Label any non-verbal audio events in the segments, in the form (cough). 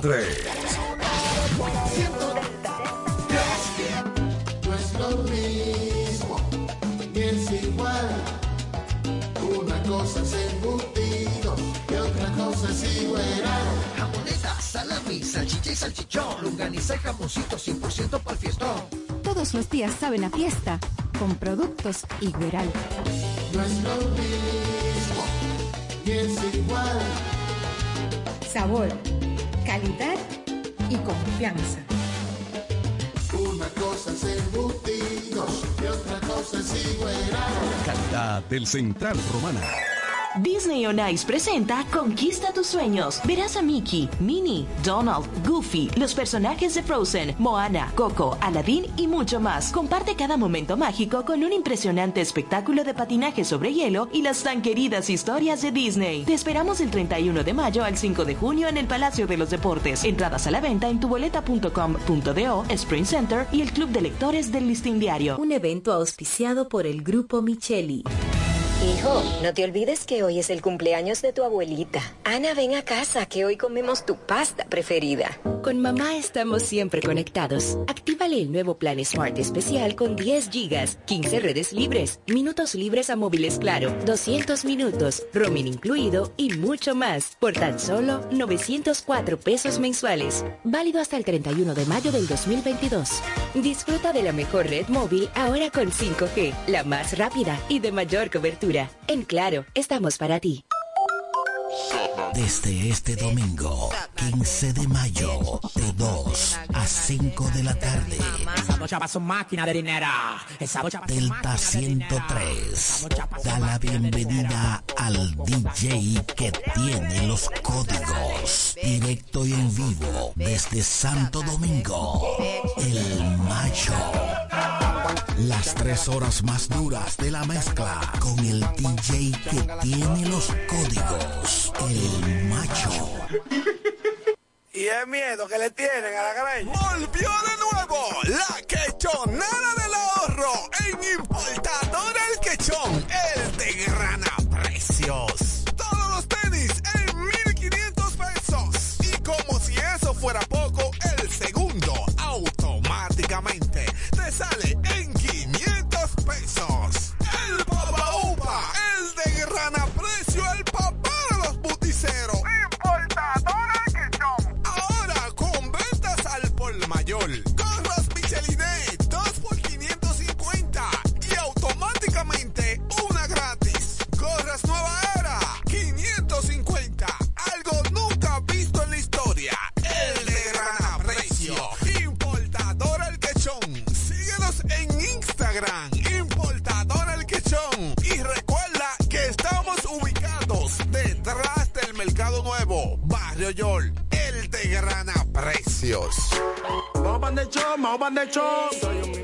103. Jamoneta, salami, salchicha y salchichón. Lunganiza y jamoncito 100% para el fiestón. Todos los días saben a fiesta con productos Igueral. No es lo mismo, es igual. Sabor calidad y confianza. Una cosa es embutidos y otra cosa es igual. Calidad del Central Romana. Disney on Ice presenta Conquista tus sueños. Verás a Mickey, Minnie, Donald, Goofy, los personajes de Frozen, Moana, Coco, Aladdin y mucho más. Comparte cada momento mágico con un impresionante espectáculo de patinaje sobre hielo y las tan queridas historias de Disney. Te esperamos del 31 de mayo al 5 de junio en el Palacio de los Deportes. Entradas a la venta en tuboleta.com.do, Spring Center y el Club de Lectores del Listín Diario. Un evento auspiciado por el Grupo Micheli. Hijo, no te olvides que hoy es el cumpleaños de tu abuelita. Ana, ven a casa, que hoy comemos tu pasta preferida. Con mamá estamos siempre conectados. Actívale el nuevo plan Smart especial con 10 gigas, 15 redes libres, minutos libres a móviles claro, 200 minutos, roaming incluido y mucho más. Por tan solo 904 pesos mensuales. Válido hasta el 31 de mayo del 2022. Disfruta de la mejor red móvil ahora con 5G, la más rápida y de mayor cobertura. En Claro, estamos para ti. Desde este domingo, 15 de mayo, de 2 a 5 de la tarde. Delta 103 da la bienvenida al DJ que tiene los códigos. Directo y en vivo desde Santo Domingo, el Macho. Las tres horas más duras de la mezcla con el DJ que tiene los códigos, el macho. Y el miedo que le tienen a la greña. Volvió de nuevo la quechonera del ahorro en Importador El Quechón, el de grana precios. Todos los tenis en 1500 pesos. Y como si eso fuera poco, sale en Vamos de show, vamos de show.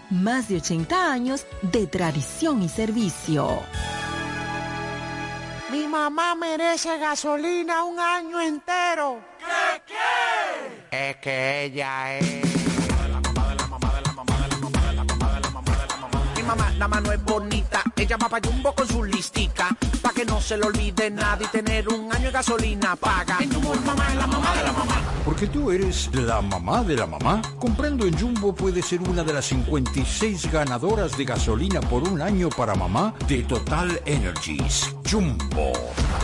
más de 80 años de tradición y servicio. Mi mamá merece gasolina un año entero. ¿Qué qué? Es que ella es. Mi mamá, la mano es bonita. Ella va para Jumbo con su listica. Que no se le olvide nada y tener un año de gasolina paga. En Jumbo, mamá es la mamá de la mamá. Porque tú eres la mamá de la mamá. Comprando en Jumbo puedes ser una de las 56 ganadoras de gasolina por un año para mamá de Total Energies. Jumbo,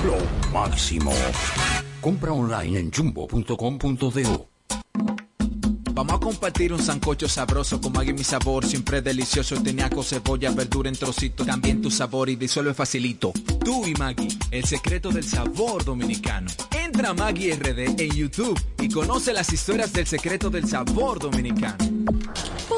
lo máximo. Compra online en jumbo.com.do. Vamos a compartir un sancocho sabroso con Maggi mi sabor, siempre delicioso, teniaco, cebolla, verdura en trocitos, también tu sabor y disuelve facilito. Tú y Maggi, el secreto del sabor dominicano. Entra a Maggi RD en YouTube y conoce las historias del secreto del sabor dominicano.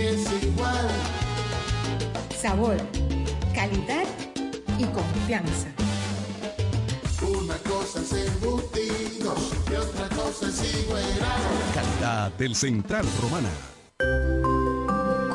es igual. Sabor, calidad y confianza. Una cosa es embutido y otra cosa es igual. Calidad del Central Romana.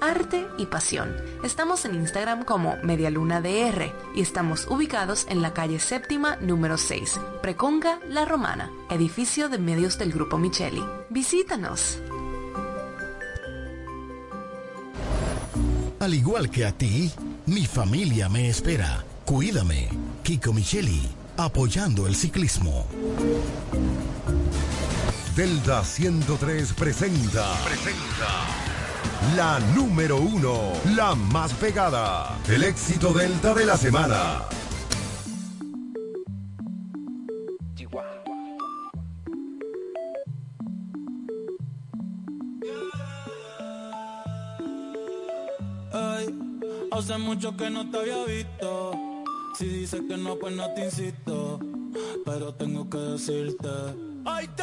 arte y pasión. Estamos en Instagram como Medialuna DR y estamos ubicados en la calle séptima número 6, Preconga La Romana, edificio de medios del Grupo Micheli. Visítanos. Al igual que a ti, mi familia me espera. Cuídame, Kiko Micheli, apoyando el ciclismo. Delta 103 presenta. Presenta. La número uno, la más pegada. El éxito Delta de la semana. Ay, hace mucho que no te había visto. Si dices que no, pues no te insisto. Pero tengo que decirte. Ay, te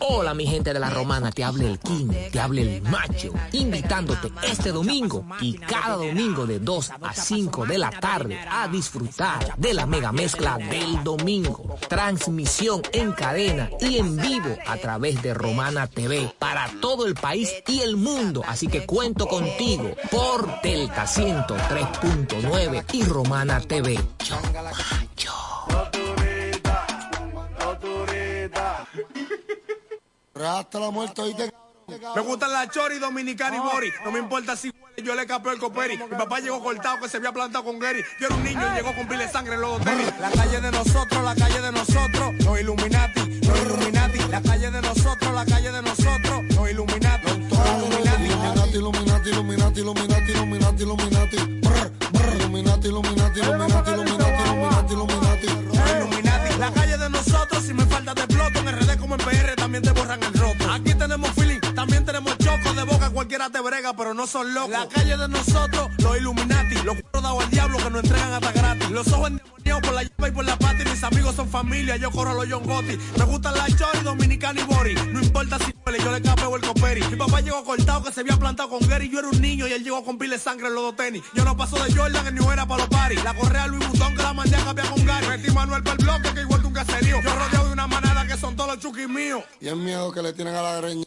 Hola mi gente de la romana, te habla el King, te habla el macho, invitándote este domingo y cada domingo de 2 a 5 de la tarde a disfrutar de la mega mezcla del domingo. Transmisión en cadena y en vivo a través de Romana TV para todo el país y el mundo. Así que cuento contigo por Delta 103.9 y Romana TV. Hasta la muerte, oíste. Me gustan la chori dominicana y bori. No me importa si yo le capeo el coperi. Mi papá llegó cortado que se había plantado con Gary. Yo era un niño y llegó con pile sangre en los tenis. La calle de nosotros, la calle de nosotros. Los Illuminati, los Illuminati. La calle de nosotros, la calle de nosotros. Los Illuminati, los Illuminati. Illuminati, Illuminati, Illuminati, Illuminati, Illuminati. Illuminati, Illuminati, Illuminati, Illuminati, Illuminati, Illuminati. La calle de nosotros, si me falta de ploto, en RD como en PR también te borran el roto. Aquí tenemos feeling, también tenemos choco de boca, cualquiera te brega, pero no son locos. La calle de nosotros, los Illuminati, los cueros dados al diablo que nos entregan hasta gratis. Los ojos endemoniados por la llave y por la pata, mis amigos son familia, yo corro los John Gotti. Me gustan la chori, dominicana y bori. No importa si huele, yo le capeo el coperi. Mi papá llegó cortado que se había plantado con Gary, yo era un niño y él llegó con pile sangre en los dos tenis. Yo no paso de Jordan, en New era para los paris. La correa Louis Vuitton que la mandé a cambiar con Gary. Metí Manuel para el bloque que un caserío. Yo rodeado de una manada que son todos los chuquis míos. Y el miedo que le tienen a la greña.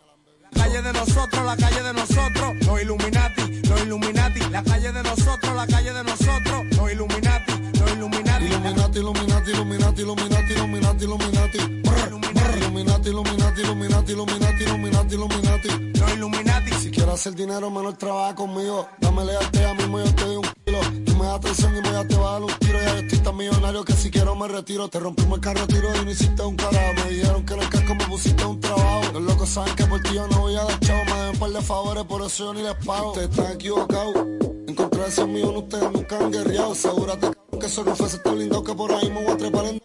La calle de nosotros, la calle de nosotros, los Illuminati, los Illuminati. La calle de nosotros, la calle de nosotros, los Illuminati, los Illuminati. Illuminati, Illuminati, Illuminati, Illuminati, Illuminati, Illuminati. Illuminati, Illuminati, Illuminati, Illuminati, Illuminati, Illuminati. Los Illuminati. Si quieres hacer dinero, menos trabaja conmigo. Dame lealtad a mismo yo te doy un. Tú me das atención y me ya te va a dar un tiro. Ya yo estoy tan millonario que si quiero me retiro. Te rompimos el carro, tiro y no hiciste un carajo. Me dijeron que en el casco me pusiste un trabajo. Los locos saben que por ti yo no voy a dar chavo. Me den un par de favores, por eso yo ni les pago. Ustedes están equivocados. Encontrarse mío, ustedes nunca han guerreado. Asegúrate que esos rufes están blindado que por ahí me voy a trepar en.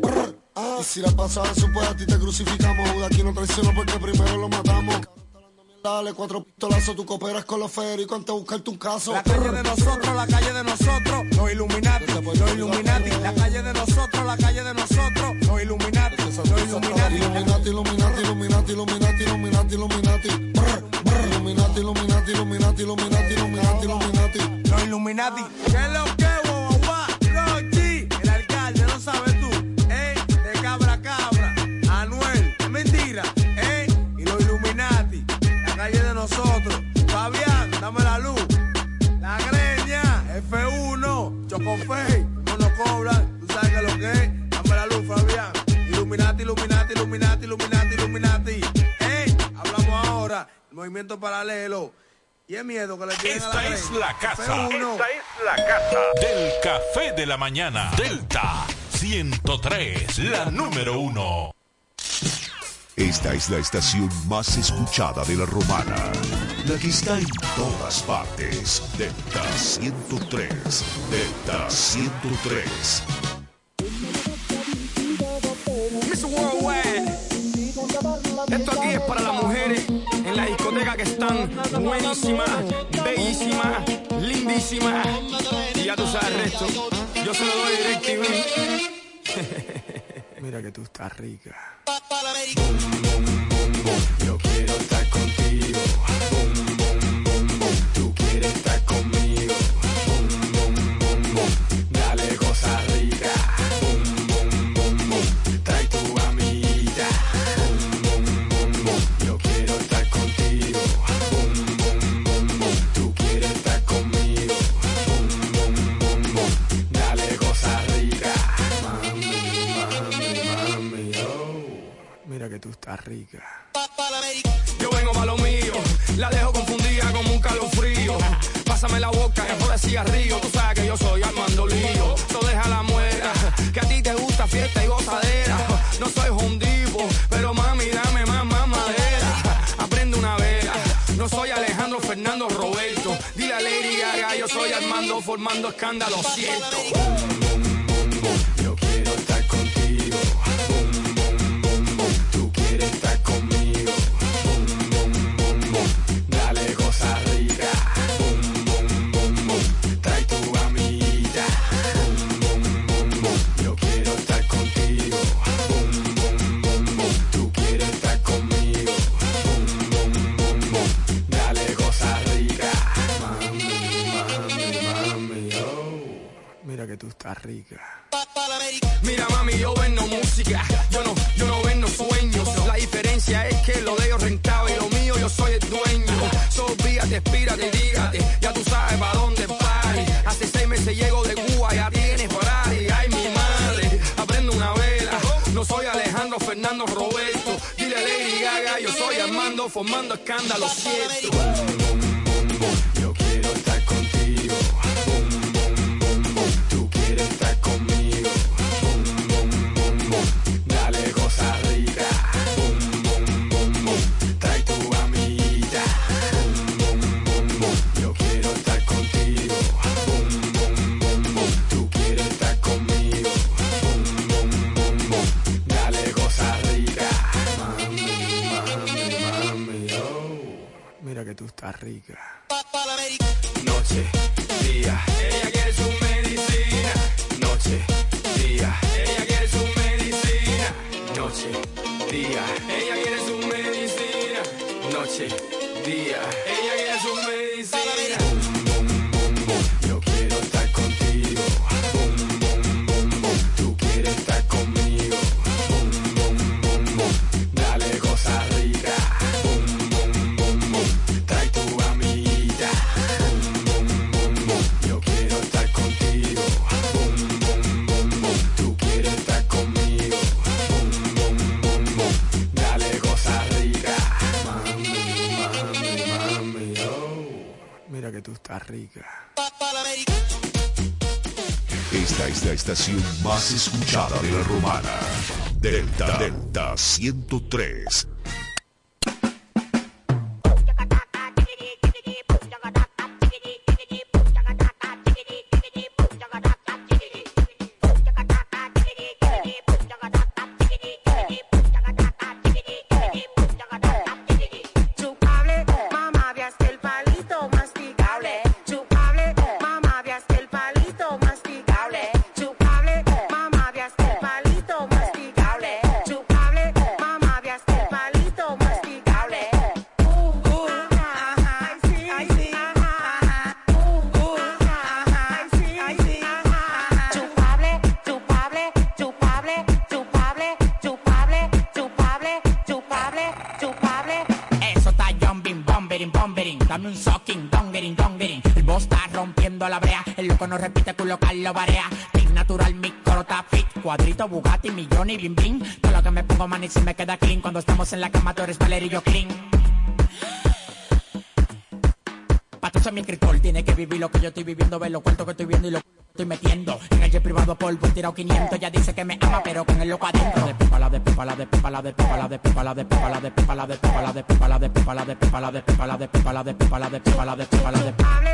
Brr, ah. Y si la pasada eso pues a ti te crucificamos. Aquí no traiciono porque primero lo matamos. Dale cuatro pistolazos, tú cooperas con los féricos antes de buscarte un caso. La calle de nosotros, la calle de nosotros, los Illuminati, los Illuminati. La calle de nosotros, la calle de nosotros, los Illuminati, los Illuminati. Illuminati, Illuminati, Illuminati, Illuminati, Illuminati, Illuminati. Illuminati, Illuminati, Illuminati, Illuminati, Illuminati, Illuminati. Los Illuminati. ¿Qué es lo que, F1, Chocofey, no nos cobran, tú sabes que lo que es. Dame la luz, Fabián. Illuminati, Illuminati, Illuminati, Illuminati, Illuminati. ¿Eh? Hablamos ahora, el movimiento paralelo. Y es miedo que le tienen a la Esta es la casa. F1. Esta es la casa del café de la mañana. Delta 103, la número uno. Esta es la estación más escuchada de la romana. La que está en todas partes. Delta 103. Delta 103. Miss Worldwide. Esto aquí es para las mujeres en la discoteca que están buenísimas, bellísimas, lindísimas. Y ya tú sabes el resto. Yo se lo doy DirecTV. (laughs) Mira que tú estás rica. Que tú estás rica. Yo vengo pa' lo mío, la dejo confundida como un calofrío. Pásame la boca, después de cigarrillo. Tú sabes que yo soy Armando Lío. No deja la muera, que a ti te gusta fiesta y gozadera. No soy hondivo, pero mami, dame más, más madera. Aprende una vela. No soy Alejandro Fernando Roberto. Dile a Lady Gaga, yo soy Armando formando escándalo, siento. Mira mami, yo vendo música, yo no, yo no vendo sueños. La diferencia es que lo de ellos rentable y lo mío yo soy el dueño. Solvíate, espírate, dígate, ya tú sabes para dónde pari. Hace seis meses llego de Cuba, ya tienes Ferrari. Ay mi madre, aprendo una vela. No soy Alejandro Fernando Roberto. Dile Lady Gaga, yo soy Armando formando escándalo cierto. Día, estación más escuchada de la romana. Delta Delta 103. Cuando estamos en la cama, tú eres Valerio Clean. Pa' tú mi escritor, tiene que vivir lo que yo estoy viviendo, ver lo cuento que estoy viendo y lo estoy metiendo. En el jet privado polvo tirado 500, ya dice que me ama, pero con el loco adentro. De de de de de de de de de de de de de de de de de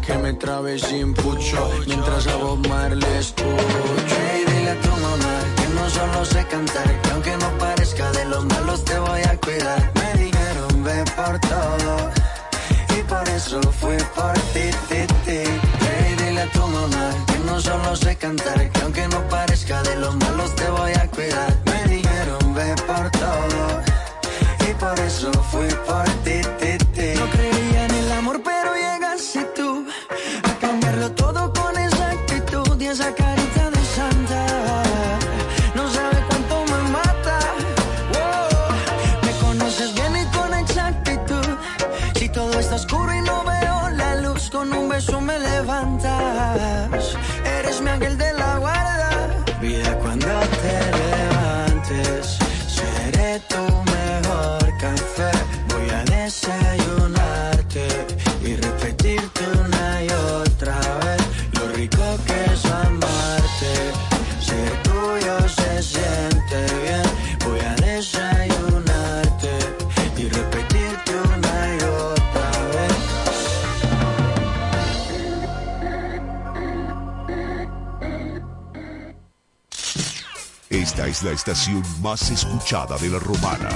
que me trabe sin pucho. Mientras la estación más escuchada de la romana.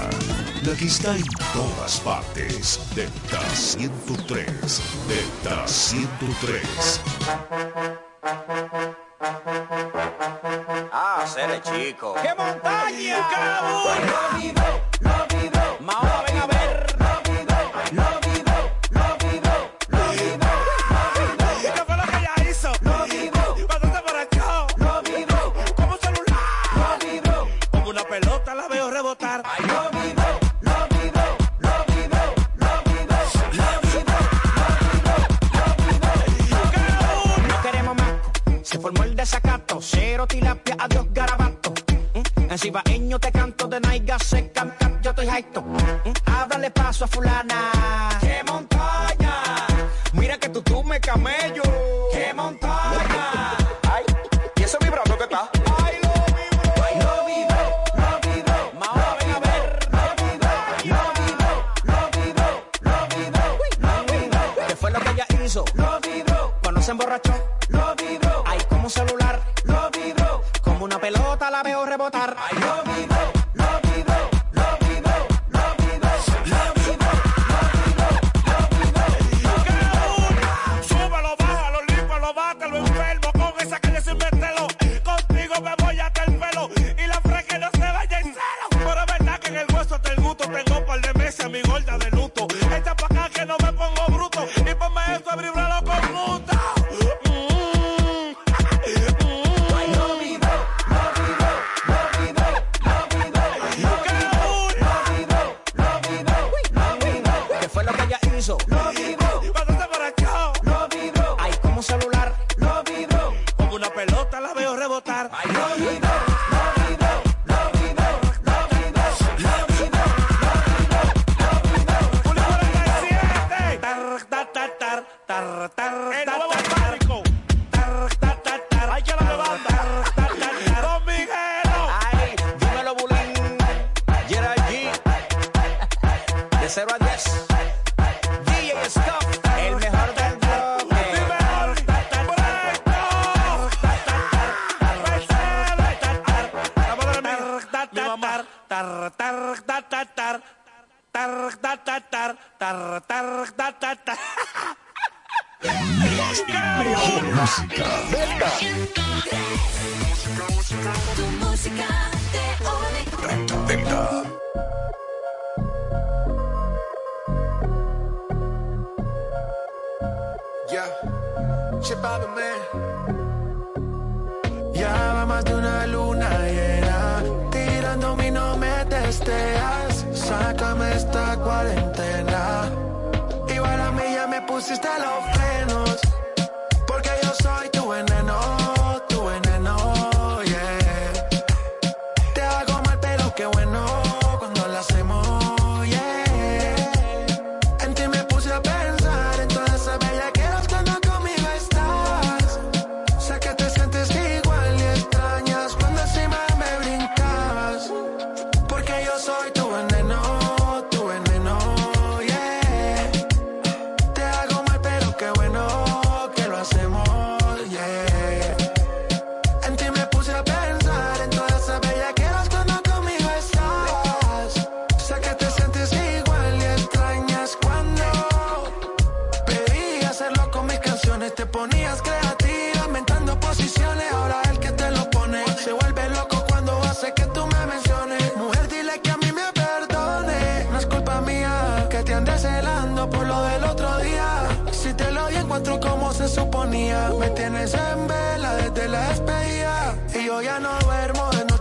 La que está en todas partes. Delta 103. Delta 103. Ah, seré chico. ¡Qué montaña! ¡Cabo!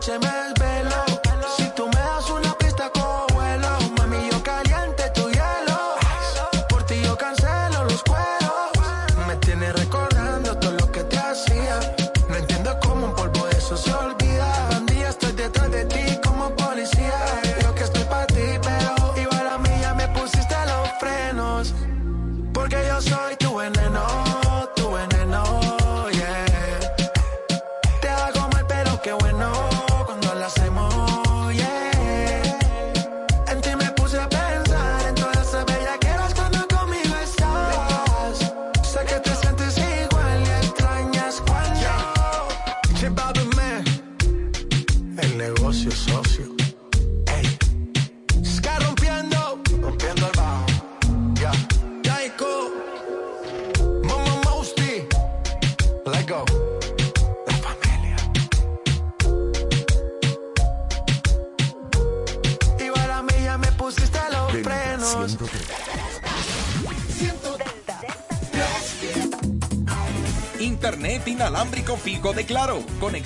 se me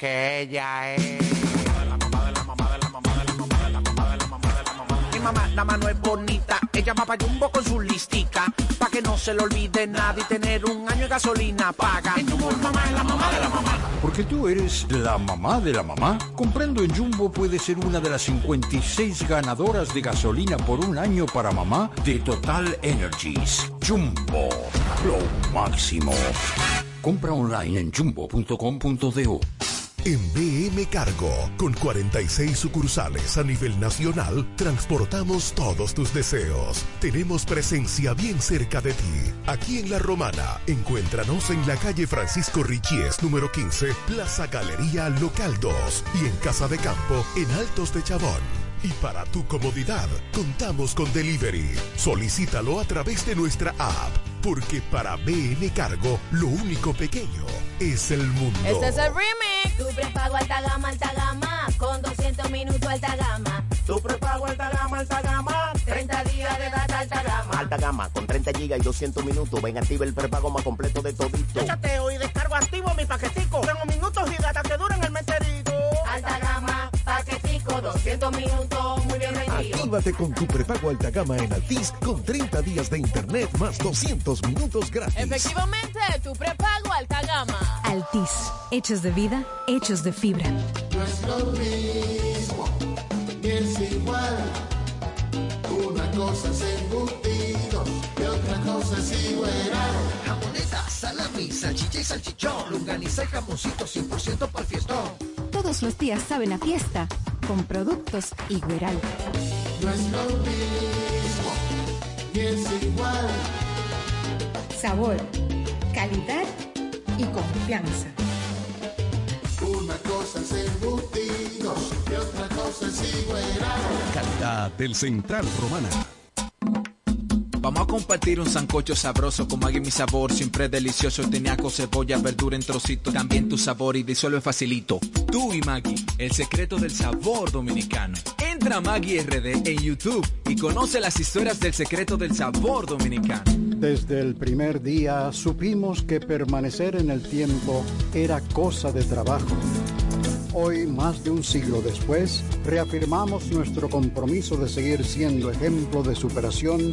Que ella es... Mi mamá la mano es bonita, ella va pa' Jumbo con su listica, pa' que no se le olvide nada y tener un año de gasolina paga. En Jumbo, mamá es la mamá de la mamá. Porque tú eres la mamá de la mamá. Comprando en Jumbo puede ser una de las 56 ganadoras de gasolina por un año para mamá de Total Energies. Jumbo, lo máximo. Compra online en jumbo.com.do. En BM Cargo, con 46 sucursales a nivel nacional, transportamos todos tus deseos. Tenemos presencia bien cerca de ti. Aquí en La Romana, encuéntranos en la calle Francisco Richies, número 15, Plaza Galería Local 2 y en Casa de Campo, en Altos de Chabón. Y para tu comodidad, contamos con delivery. Solicítalo a través de nuestra app, porque para BN Cargo, lo único pequeño es el mundo. Este es el remix. Tu prepago alta gama, alta gama. Con 200 minutos alta gama. Tu prepago alta gama, alta gama. 30 días de data alta gama. Alta gama, con 30 gigas y 200 minutos. Ven, activa el prepago más completo de todito. Yo chateo y descargo activo mi paquetico. Tengo minutos y data que duran el meterito. Alta gama, paquetico, 200 minutos. Muy bien vendido. Actívate con tu prepago alta gama en Altis con 30 días de internet más 200 minutos gratis. Efectivamente, tu prepago alta gama. Altis, hechos de vida, hechos de fibra. No es lo mismo, ni es igual. Una cosa es embutido y otra cosa es igual. Jamoneta, salami, salchicha y salchichón. Lunganiza y jamoncito 100% para el fiestón. Todos los días saben a fiesta con productos Igueral. No es lo mismo, ni es igual. Sabor, calidad y confianza. Una cosa es embutido y otra cosa es igual. Calidad del Central Romana. Vamos a compartir un sancocho sabroso con Maggi mi sabor, siempre delicioso, teniaco, cebolla, verdura en trocitos, también tu sabor y disuelve facilito. Tú y Maggi, el secreto del sabor dominicano. Entra a Maggi RD en YouTube y conoce las historias del secreto del sabor dominicano. Desde el primer día supimos que permanecer en el tiempo era cosa de trabajo. Hoy, más de un siglo después, reafirmamos nuestro compromiso de seguir siendo ejemplo de superación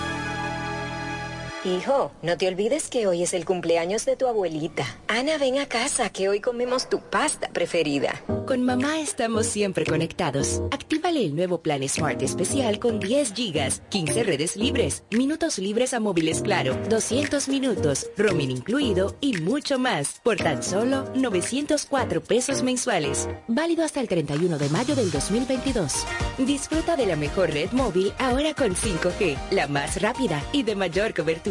Hijo, no te olvides que hoy es el cumpleaños de tu abuelita. Ana, ven a casa que hoy comemos tu pasta preferida. Con mamá estamos siempre conectados. Actívale el nuevo plan Smart especial con 10 gigas, 15 redes libres, minutos libres a móviles claro, 200 minutos, roaming incluido y mucho más por tan solo 904 pesos mensuales. Válido hasta el 31 de mayo del 2022. Disfruta de la mejor red móvil ahora con 5G, la más rápida y de mayor cobertura.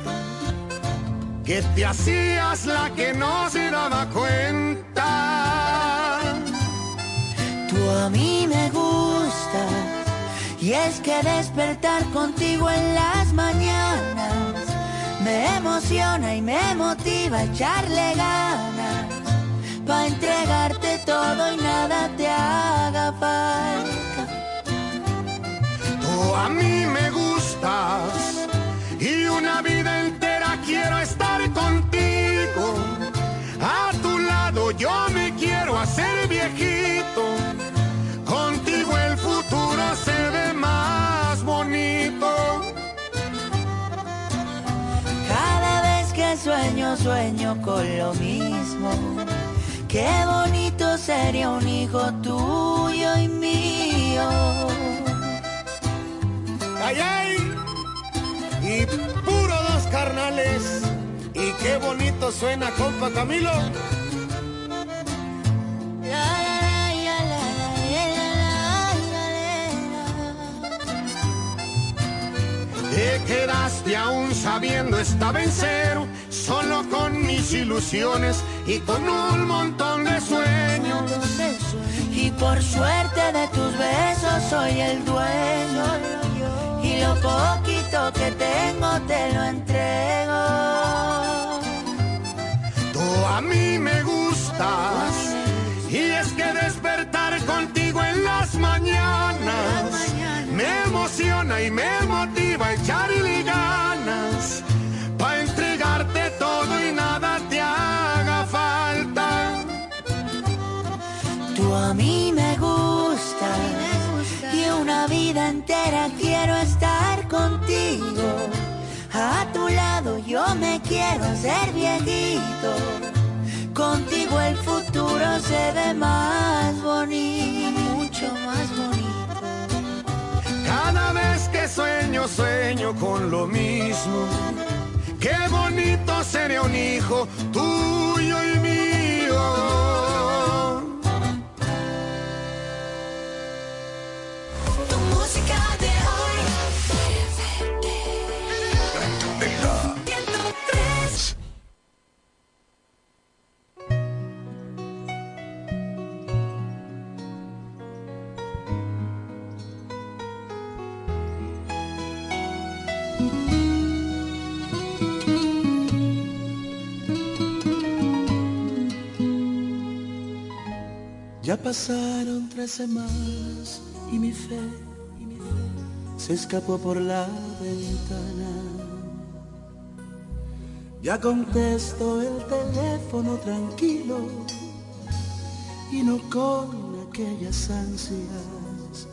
que te hacías la que no se daba cuenta. Tú a mí me gustas, y es que despertar contigo en las mañanas me emociona y me motiva a echarle ganas. Pa' entregarte todo y nada te haga falta. Tú a mí me gustas y una vida entera quiero estar contigo. A tu lado yo me quiero hacer viejito. Contigo el futuro se ve más bonito. Cada vez que sueño, sueño con lo mismo. Qué bonito sería un hijo tuyo y mío. Ay, ay. Y puro dos carnales. Y qué bonito suena, compa Camilo. Te quedaste aún sabiendo estaba en cero, solo con mis ilusiones y con un montón de sueños. Y por suerte de tus besos soy el dueño. Y lo poquito tengo te lo entrego. Tú a mí me gustas y es que despertar con en las mañanas. Me emociona y me motiva echarle ganas. Pa' entregarte todo y nada te haga falta. Tú a mí me gusta y una vida entera quiero estar contigo. A tu lado yo me quiero hacer viejito. Contigo el futuro se ve más bonito, mucho más bonito. Cada vez que sueño, sueño con lo mismo. Qué bonito sería un hijo tuyo y mío. Tu música de hoy. Ya pasaron tres semanas y mi fe, se escapó por la ventana. Ya contesto el teléfono tranquilo y no con aquellas ansias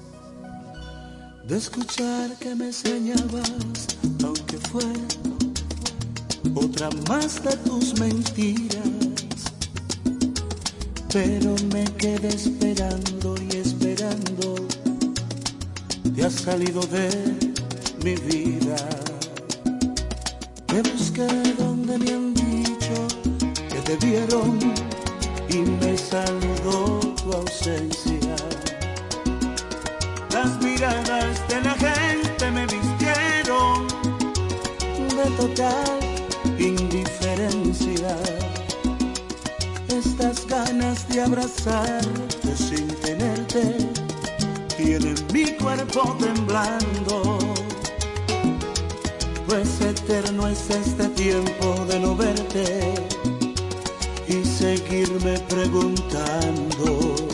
de escuchar que me extrañabas, aunque fuera otra más de tus mentiras pero me quedé esperando y esperando. Te has salido de mi vida. Me busqué donde me han dicho que te vieron y me saludó tu ausencia. Las miradas de la gente me vistieron de total indiferencia estas ganas de abrazarte sin tenerte tienen mi cuerpo temblando. Pues eterno es este tiempo de no verte y seguirme preguntando.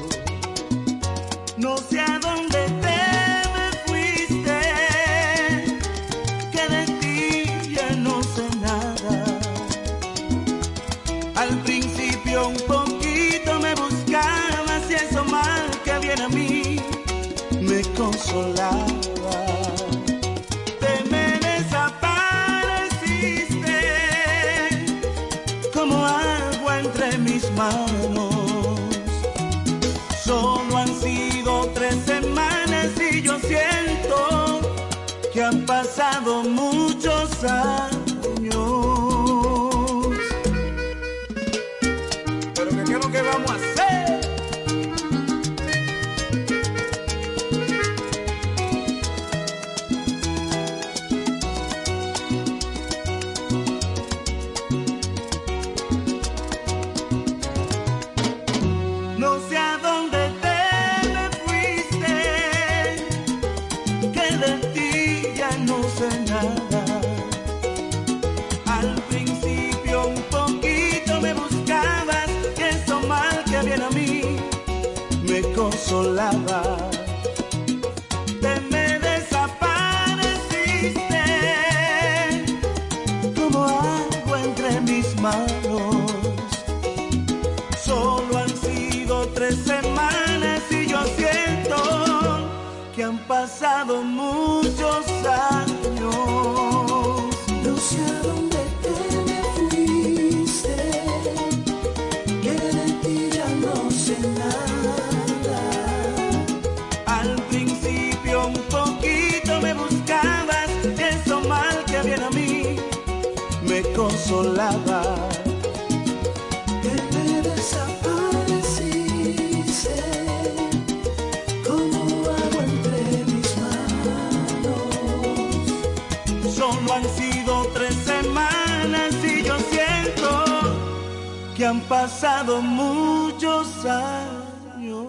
Han pasado muchos años.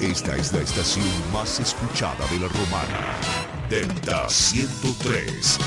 Esta es la estación más escuchada de la Romana. Delta 103.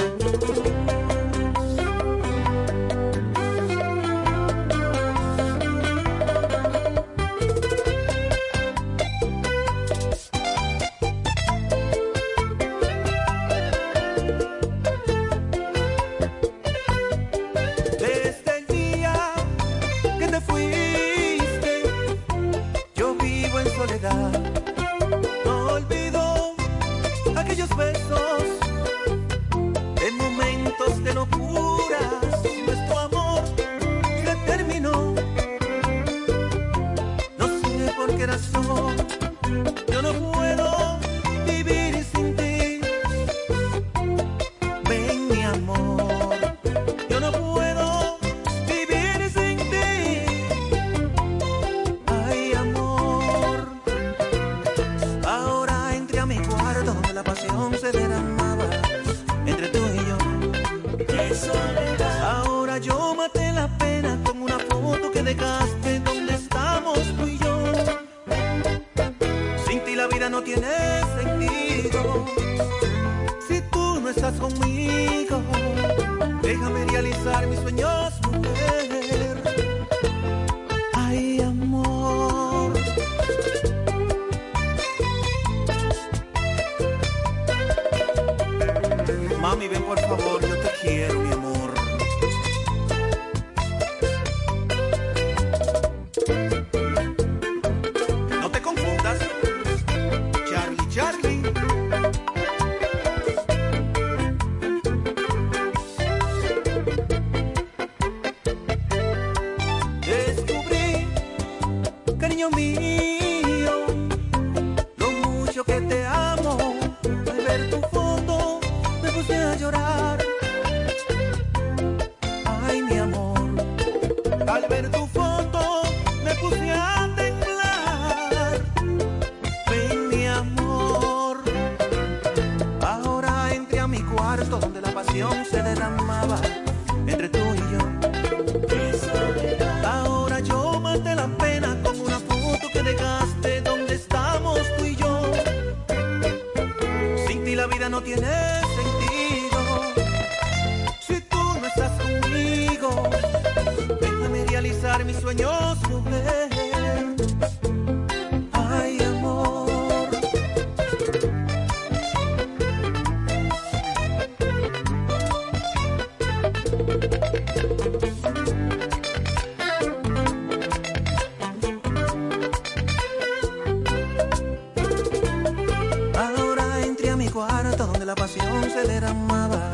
la pasión se derramaba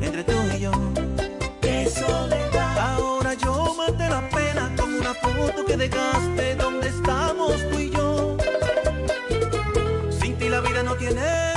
entre tú y yo. De soledad. Ahora yo maté la pena con una foto que dejaste donde estamos tú y yo. Sin ti la vida no tiene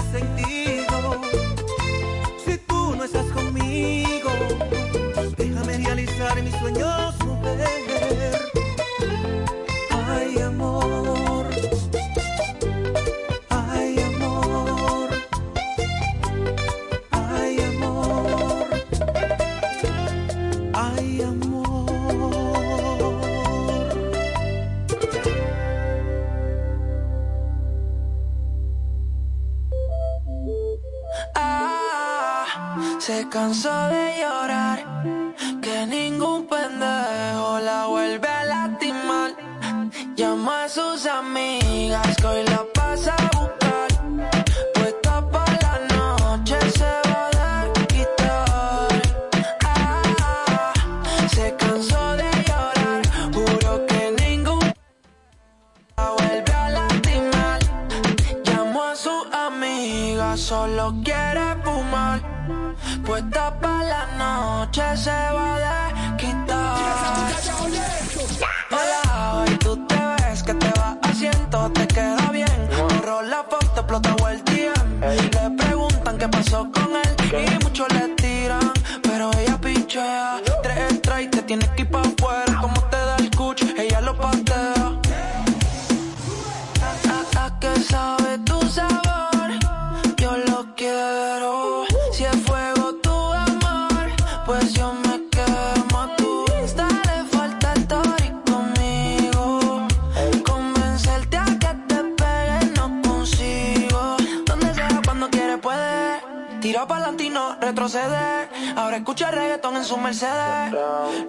Tira pa'lante y no retrocede. Ahora escucha reggaetón en su Mercedes.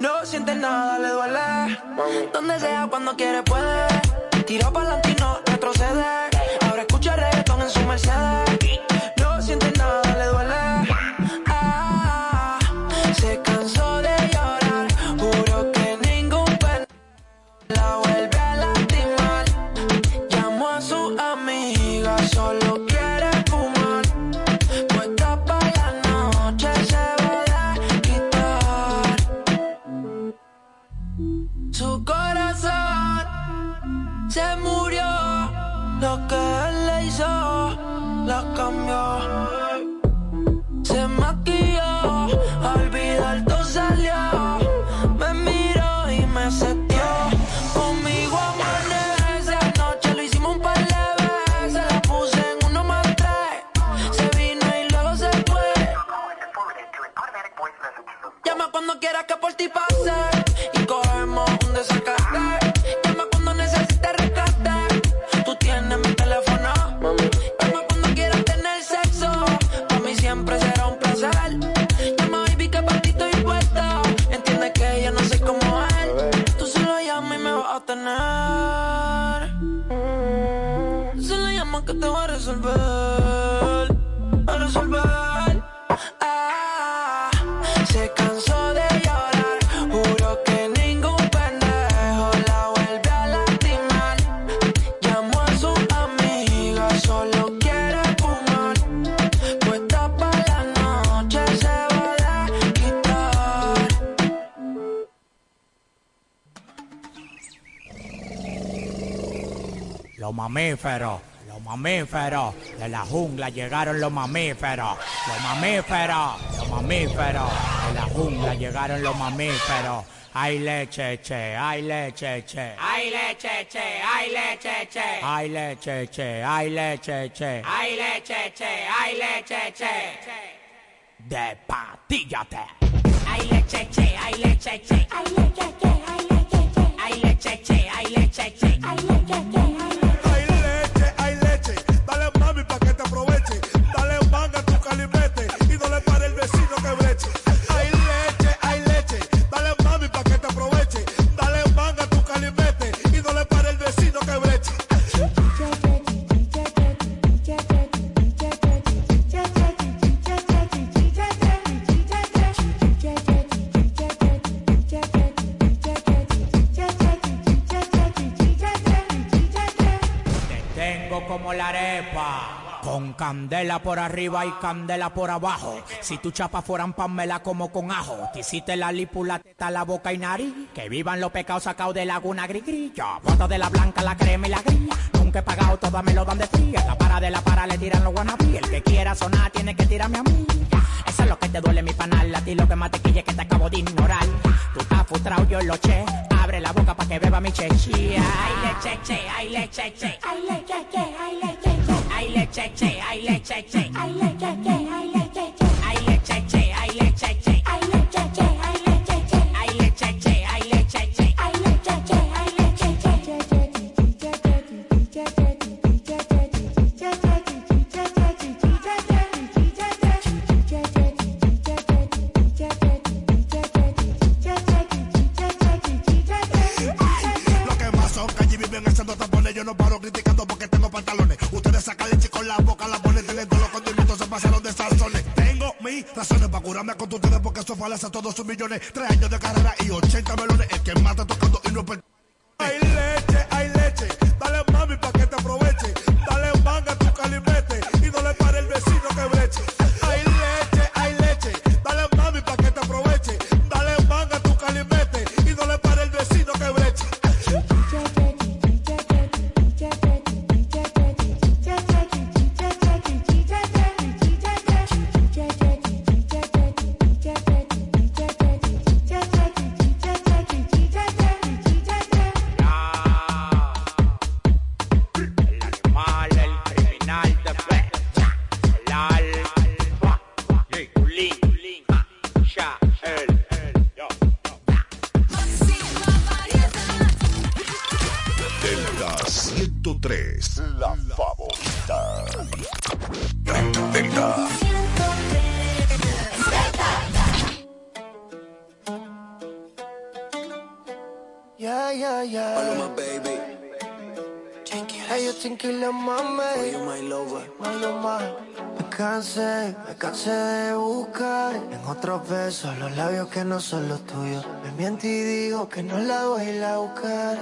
No siente nada, le duele. Donde sea, cuando quiere, puede. Tira pa'lante y no retrocede. Ahora escucha reggaetón en su Mercedes. Mamíferos, los mamíferos, de la jungla llegaron los mamíferos, los mamíferos, los mamíferos, de la jungla llegaron los mamíferos. Ay leche, che, ay leche, che. Ay leche, che, ay leche, che. Ay leche, che, ay leche, che. Ay leche, che, ay leche, che. Despatíllate. Ay leche, che, ay leche, che. Ay leche, che, ay leche, che. Ay leche, che, ay leche, che. Ay leche, che, Hay leche, candela por arriba y candela por abajo. Si tu chapa fueran pamela como con ajo. Te hiciste la lípula, teta, la boca y nariz. Que vivan los pecados sacados de laguna grigrillo. Foto de la blanca, la crema y la gris. Nunca he pagado, todas me lo dan de fría. La para de la para le tiran los guanabí. El que quiera sonar tiene que tirarme a mí. Eso es lo que te duele mi panal. A ti lo que más te quille que te acabo de ignorar. Tú estás frustrado, yo lo che. Abre la boca pa' que beba mi chechía. Ay leche, che, ay leche, che. Ay leche, che, ay che. Ay leche, che, ay leche, che. Ay leche, che, ay leche, che. Ay leche, che, ay leche, che. Ay leche, che, ay leche, che. Ay leche, che, ay leche, che. Ay leche, che, ay leche, che. Lo que más son calle viven echando tapones. Yo no paro criticando porque tengo pantalones. Sacan leche con la boca, la ponen teniendo los condimentos se pasaron de sazones. Tengo mis razones para curarme con ustedes porque eso falacia todos sus millones. Tres años de carrera y 80 melones. El que mata tocando y no no son los tuyos. Me miento y digo que no la voy a ir a buscar.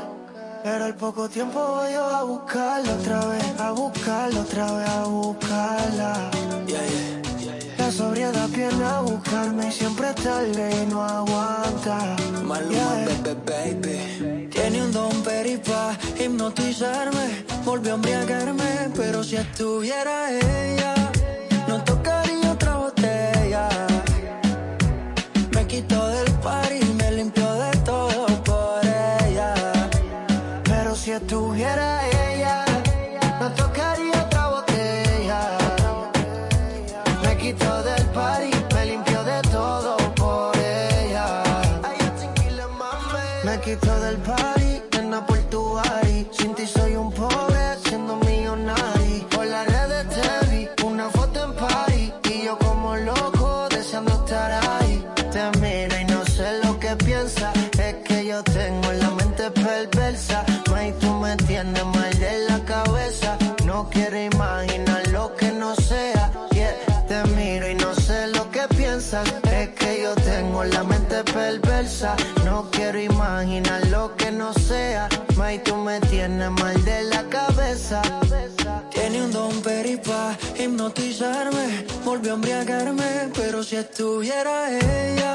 Pero al poco tiempo voy yo a buscarla otra vez, a buscarla otra vez, a buscarla. La sobriedad viene a buscarme y siempre tarde y no aguanta. Maluma, baby, baby. Tiene un don peripa, hipnotizarme, volvió a embriagarme, pero si estuviera ella, Me quitó del party me limpió de todo por ella. Pero si estuviera ella, no tocaría otra botella. Me quitó del party, me limpió de todo por ella. Me quitó del party, nena por tu body. Sin ti soy un pobre, siendo millonario. Por las redes te vi, una foto en party y yo como loco. Imaginar lo que no sea. May, me tienes mal de la cabeza. Tiene un don peripa hipnotizarme, volvió a embriagarme, pero si estuviera ella,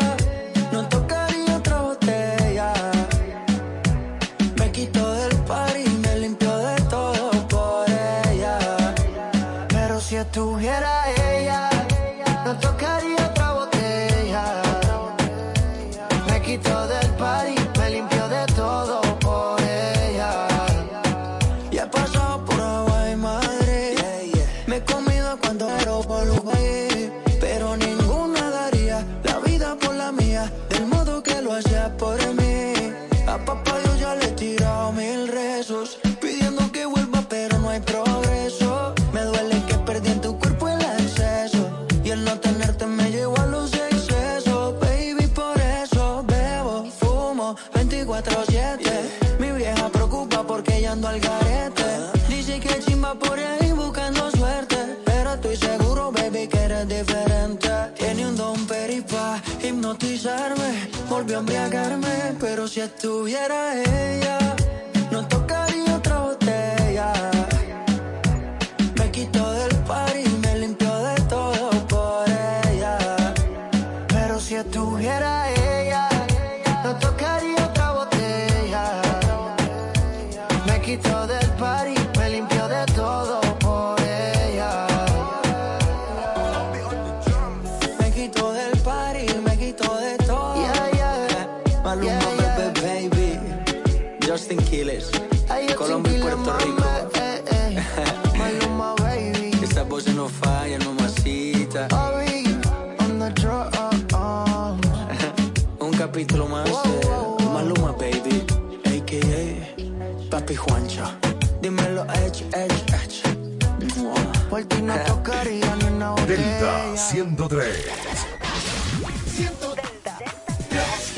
Volvió a embriagarme. Pero si estuviera ella, no tocaría otra botella. Me quitó del par y me limpió de todo por ella. Pero si estuviera ella, no tocaría otra botella. Me quitó del party, me capítulo más de Maluma, baby. A.K.A. Papi Juancho. Dímelo, Edge, Edge, Edge. Por ti no tocaría ni una Delta botella. 103.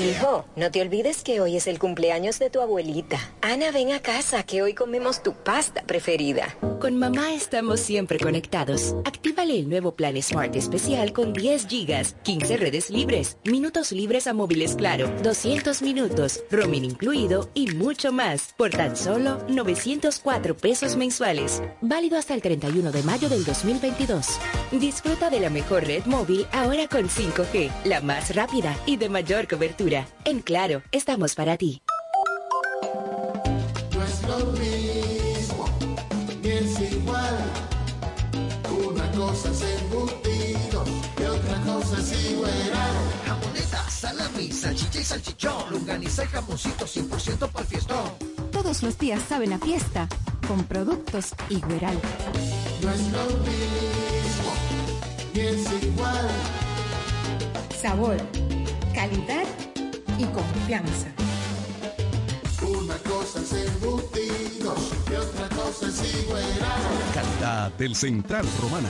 Hijo, no te olvides que hoy es el cumpleaños de tu abuelita. Ana, ven a casa, que hoy comemos tu pasta preferida. Con mamá estamos siempre conectados. Actívale el nuevo plan Smart especial con 10 gigas, 15 redes libres, minutos libres a móviles claro, 200 minutos, roaming incluido y mucho más. Por tan solo 904 pesos mensuales. Válido hasta el 31 de mayo del 2022. Disfruta de la mejor red móvil ahora con 5G, la más rápida y de mayor cobertura. En Claro, estamos para ti. No es lo mismo, ni es igual. Una cosa es embutido y otra cosa es igual. Jamoneta, salami, salchicha y salchichón, longaniza y jamoncito 100% para el fiestón. Todos los días saben a fiesta con productos Igueral. No es lo mismo, ni es igual. Sabor, calidad y confianza. Una cosa es embutido y otra cosa es igual. Calidad del Central Romana.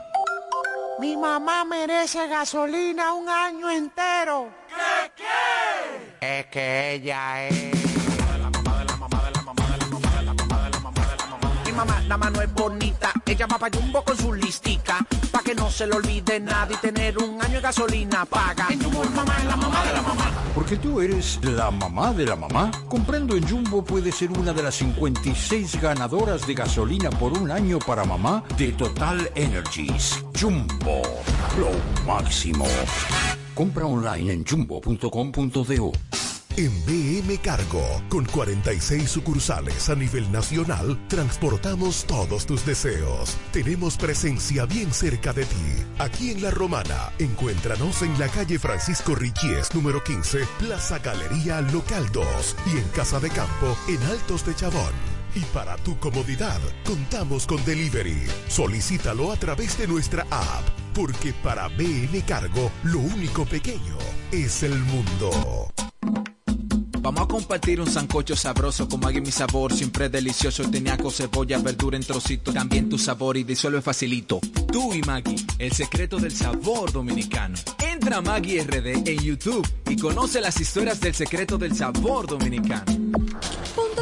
Mi mamá merece gasolina un año entero. ¿Qué, qué? Es que ella es... mamá, la mano es bonita, ella va pa' Jumbo con su listica, pa' que no se le olvide nada y tener un año de gasolina paga. En Jumbo, mamá es la mamá de la mamá. Porque tú eres la mamá de la mamá. Comprando en Jumbo puedes ser una de las 56 ganadoras de gasolina por un año para mamá de Total Energies. Jumbo, lo máximo. Compra online en jumbo.com.do. En BM Cargo, con 46 sucursales a nivel nacional, transportamos todos tus deseos. Tenemos presencia bien cerca de ti. Aquí en La Romana, encuéntranos en la calle Francisco Richies, número 15, Plaza Galería Local 2 y en Casa de Campo, en Altos de Chabón. Y para tu comodidad, contamos con delivery. Solicítalo a través de nuestra app, porque para BM Cargo, lo único pequeño es el mundo. Vamos a compartir un sancocho sabroso con Maggie mi sabor, siempre delicioso, teniaco, cebolla, verdura en trocitos, también tu sabor y disuelve facilito. Tú y Maggie, el secreto del sabor dominicano. Entra a Maggie RD en YouTube y conoce las historias del secreto del sabor dominicano.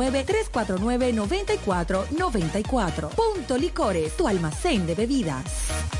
809-349-9494. Punto Licores, tu almacén de bebidas.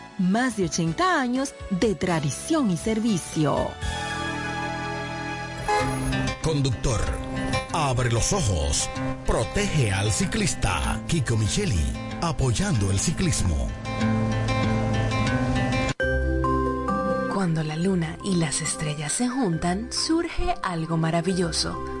más de 80 años de tradición y servicio. Conductor, abre los ojos, protege al ciclista. Kiko Micheli, apoyando el ciclismo. Cuando la luna y las estrellas se juntan, surge algo maravilloso.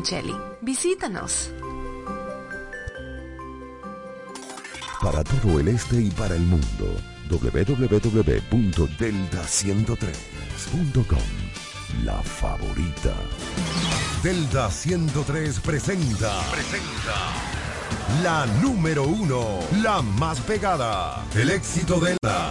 Visítanos. Para todo el este y para el mundo, www.delta103.com. La favorita. Delta 103 presenta. Presenta. La número uno, la más pegada. El éxito de la